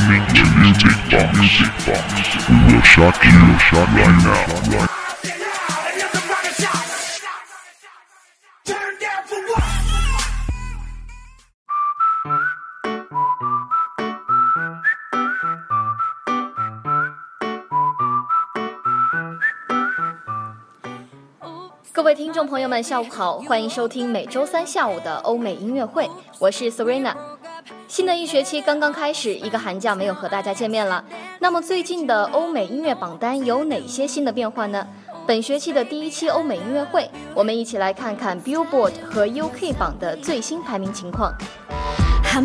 To Music Box. Music Box. We will shock you, shock right now. Oops. 各位听众朋友们，下午好，欢迎收听每周三下午的欧美音乐会，我是 Serena。新的一学期刚刚开始，一个寒假没有和大家见面了。那么最近的欧美音乐榜单有哪些新的变化呢？本学期的第一期欧美音乐会，我们一起来看看 Billboard 和 UK 榜的最新排名情况。I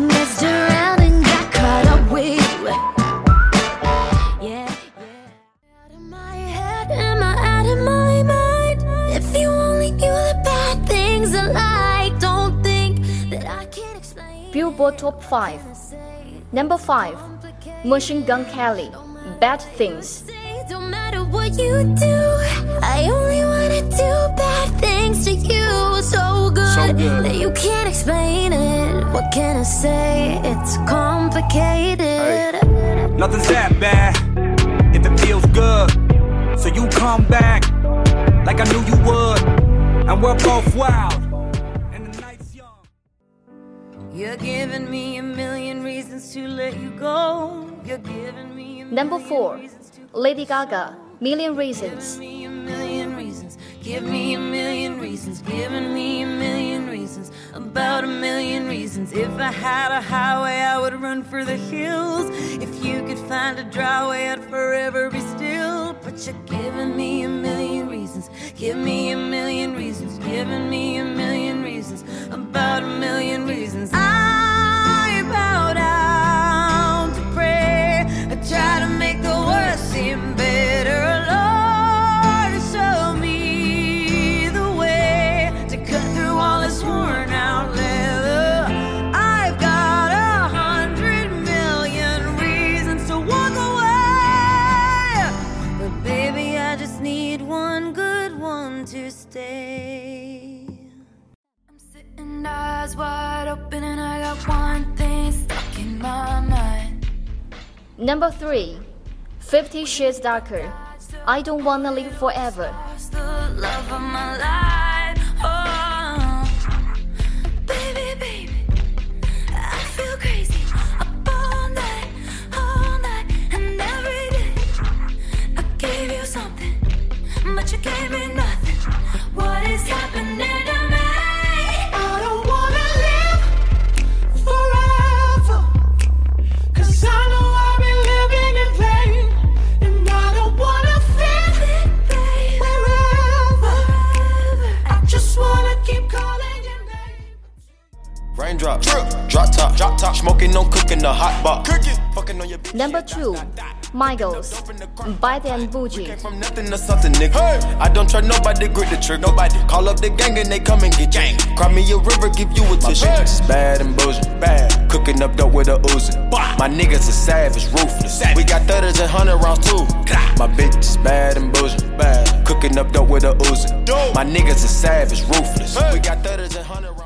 Billboard Top 5 Number 5 Machine Gun Kelly Bad Things Don't matter what you do, I only wanna do bad things to you. So good, So good. that you can't explain it. What can I say? It's complicated. Nothing's that bad if it feels good. So you come back like I knew you would. And we're both wild. You're giving me a million reasons to let you go. You're giving me a Number million 4 reasons to Lady Gaga Million Reasons million reasons. Give me a million reasons. Giving me a million reasons. About a million reasons. If I had a highway, I would run for the hills. If you could find a dry way, I'd forever be still. But you're giving me a million reasons. Give me a million reasons. Giving me a million reasons. About a million reasons. I bow down to pray. I try to make the worst seem better. Lord, show me the way to cut through all this worn out leather. I've got a hundred million reasons to walk away. But baby, I just need one good one to stay. Eyes wide open and I got one thing stuck in my mind. Number 3 Fifty Shades Darker. I Don't Wanna Live Forever. Lost the love of my Raindrop, drip, drop top, drop top, smoking, no cooking, the hot box. Cooking, fucking on your bitch. Number 2 Migos Bad and Boujee Came from nothing to something, nigga. I don't try nobody, grip the trick. Nobody call up the gang and they come and get gang. Cry me a river, give you a tissue. My bitch is bad and bullshit, bad. Cooking up dope with a Uzi. My niggas are savage, ruthless. We got thudders and hundred rounds too. My bitch is bad and bullshit, bad. Cooking up dope with a Uzi. My niggas are savage, ruthless. We got thudders and hundred rounds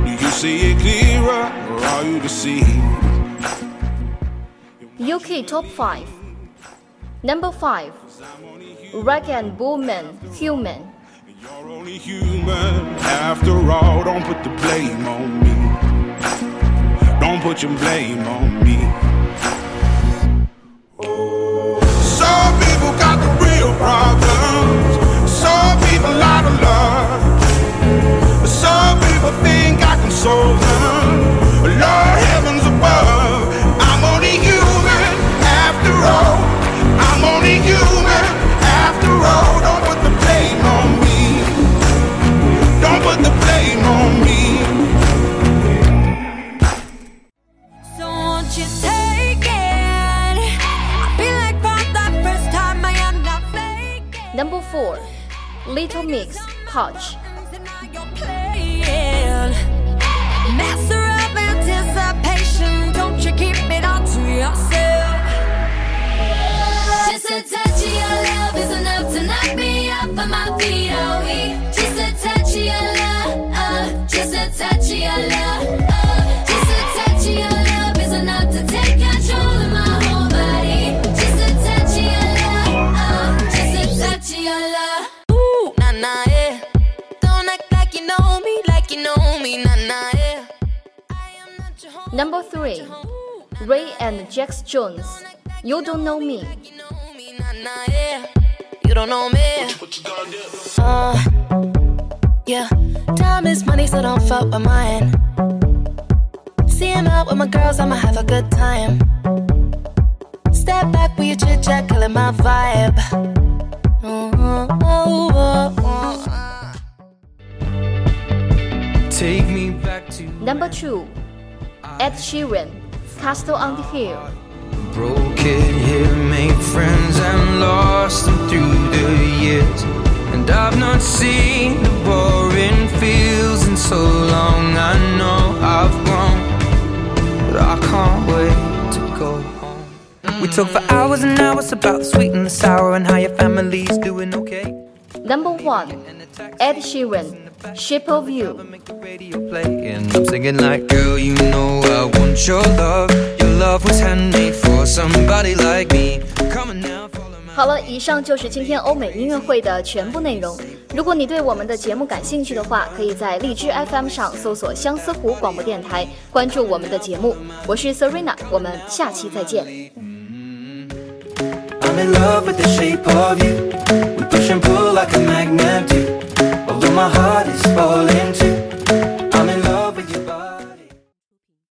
See it clearer, or are you deceived? UK Top 5 Number 5 Rag'n'Bone Man Human You're only human after all. Don't put the blame on me. Don't put your blame on me. Number four, Little Mix, of anticipation, don't you keep it home. Three, Raye and Jax Jones. You don't know me. You know me, nah, nah, yeah. Don't know me. Uh, yeah. Time is money, so don't fuck with mine. See him out with my girls, I'ma have a good time. Step back with your chit chat, killing my vibe. Ooh, ooh, ooh, ooh. Take me back to Number two, Ed Sheeran, Castle on the Hill. broke it here, made friends and lost them through the years. And I've not seen the boring fields in so long. I know I've grown, but I can't wait to go home. We talk for hours and hours about the sweet and the sour and how your family's doing okay. Number one, Ed Sheeran, Shape of You. 好了，以上就是今天欧美音乐会的全部内容。如果你对我们的节目感兴趣的话，可以在荔枝 FM 上搜索相思湖广播电台，关注我们的节目。我是 Serena，我们下期再见。I'm in love with the shape of you. We push and pull like a magnet do. My heart is falling too.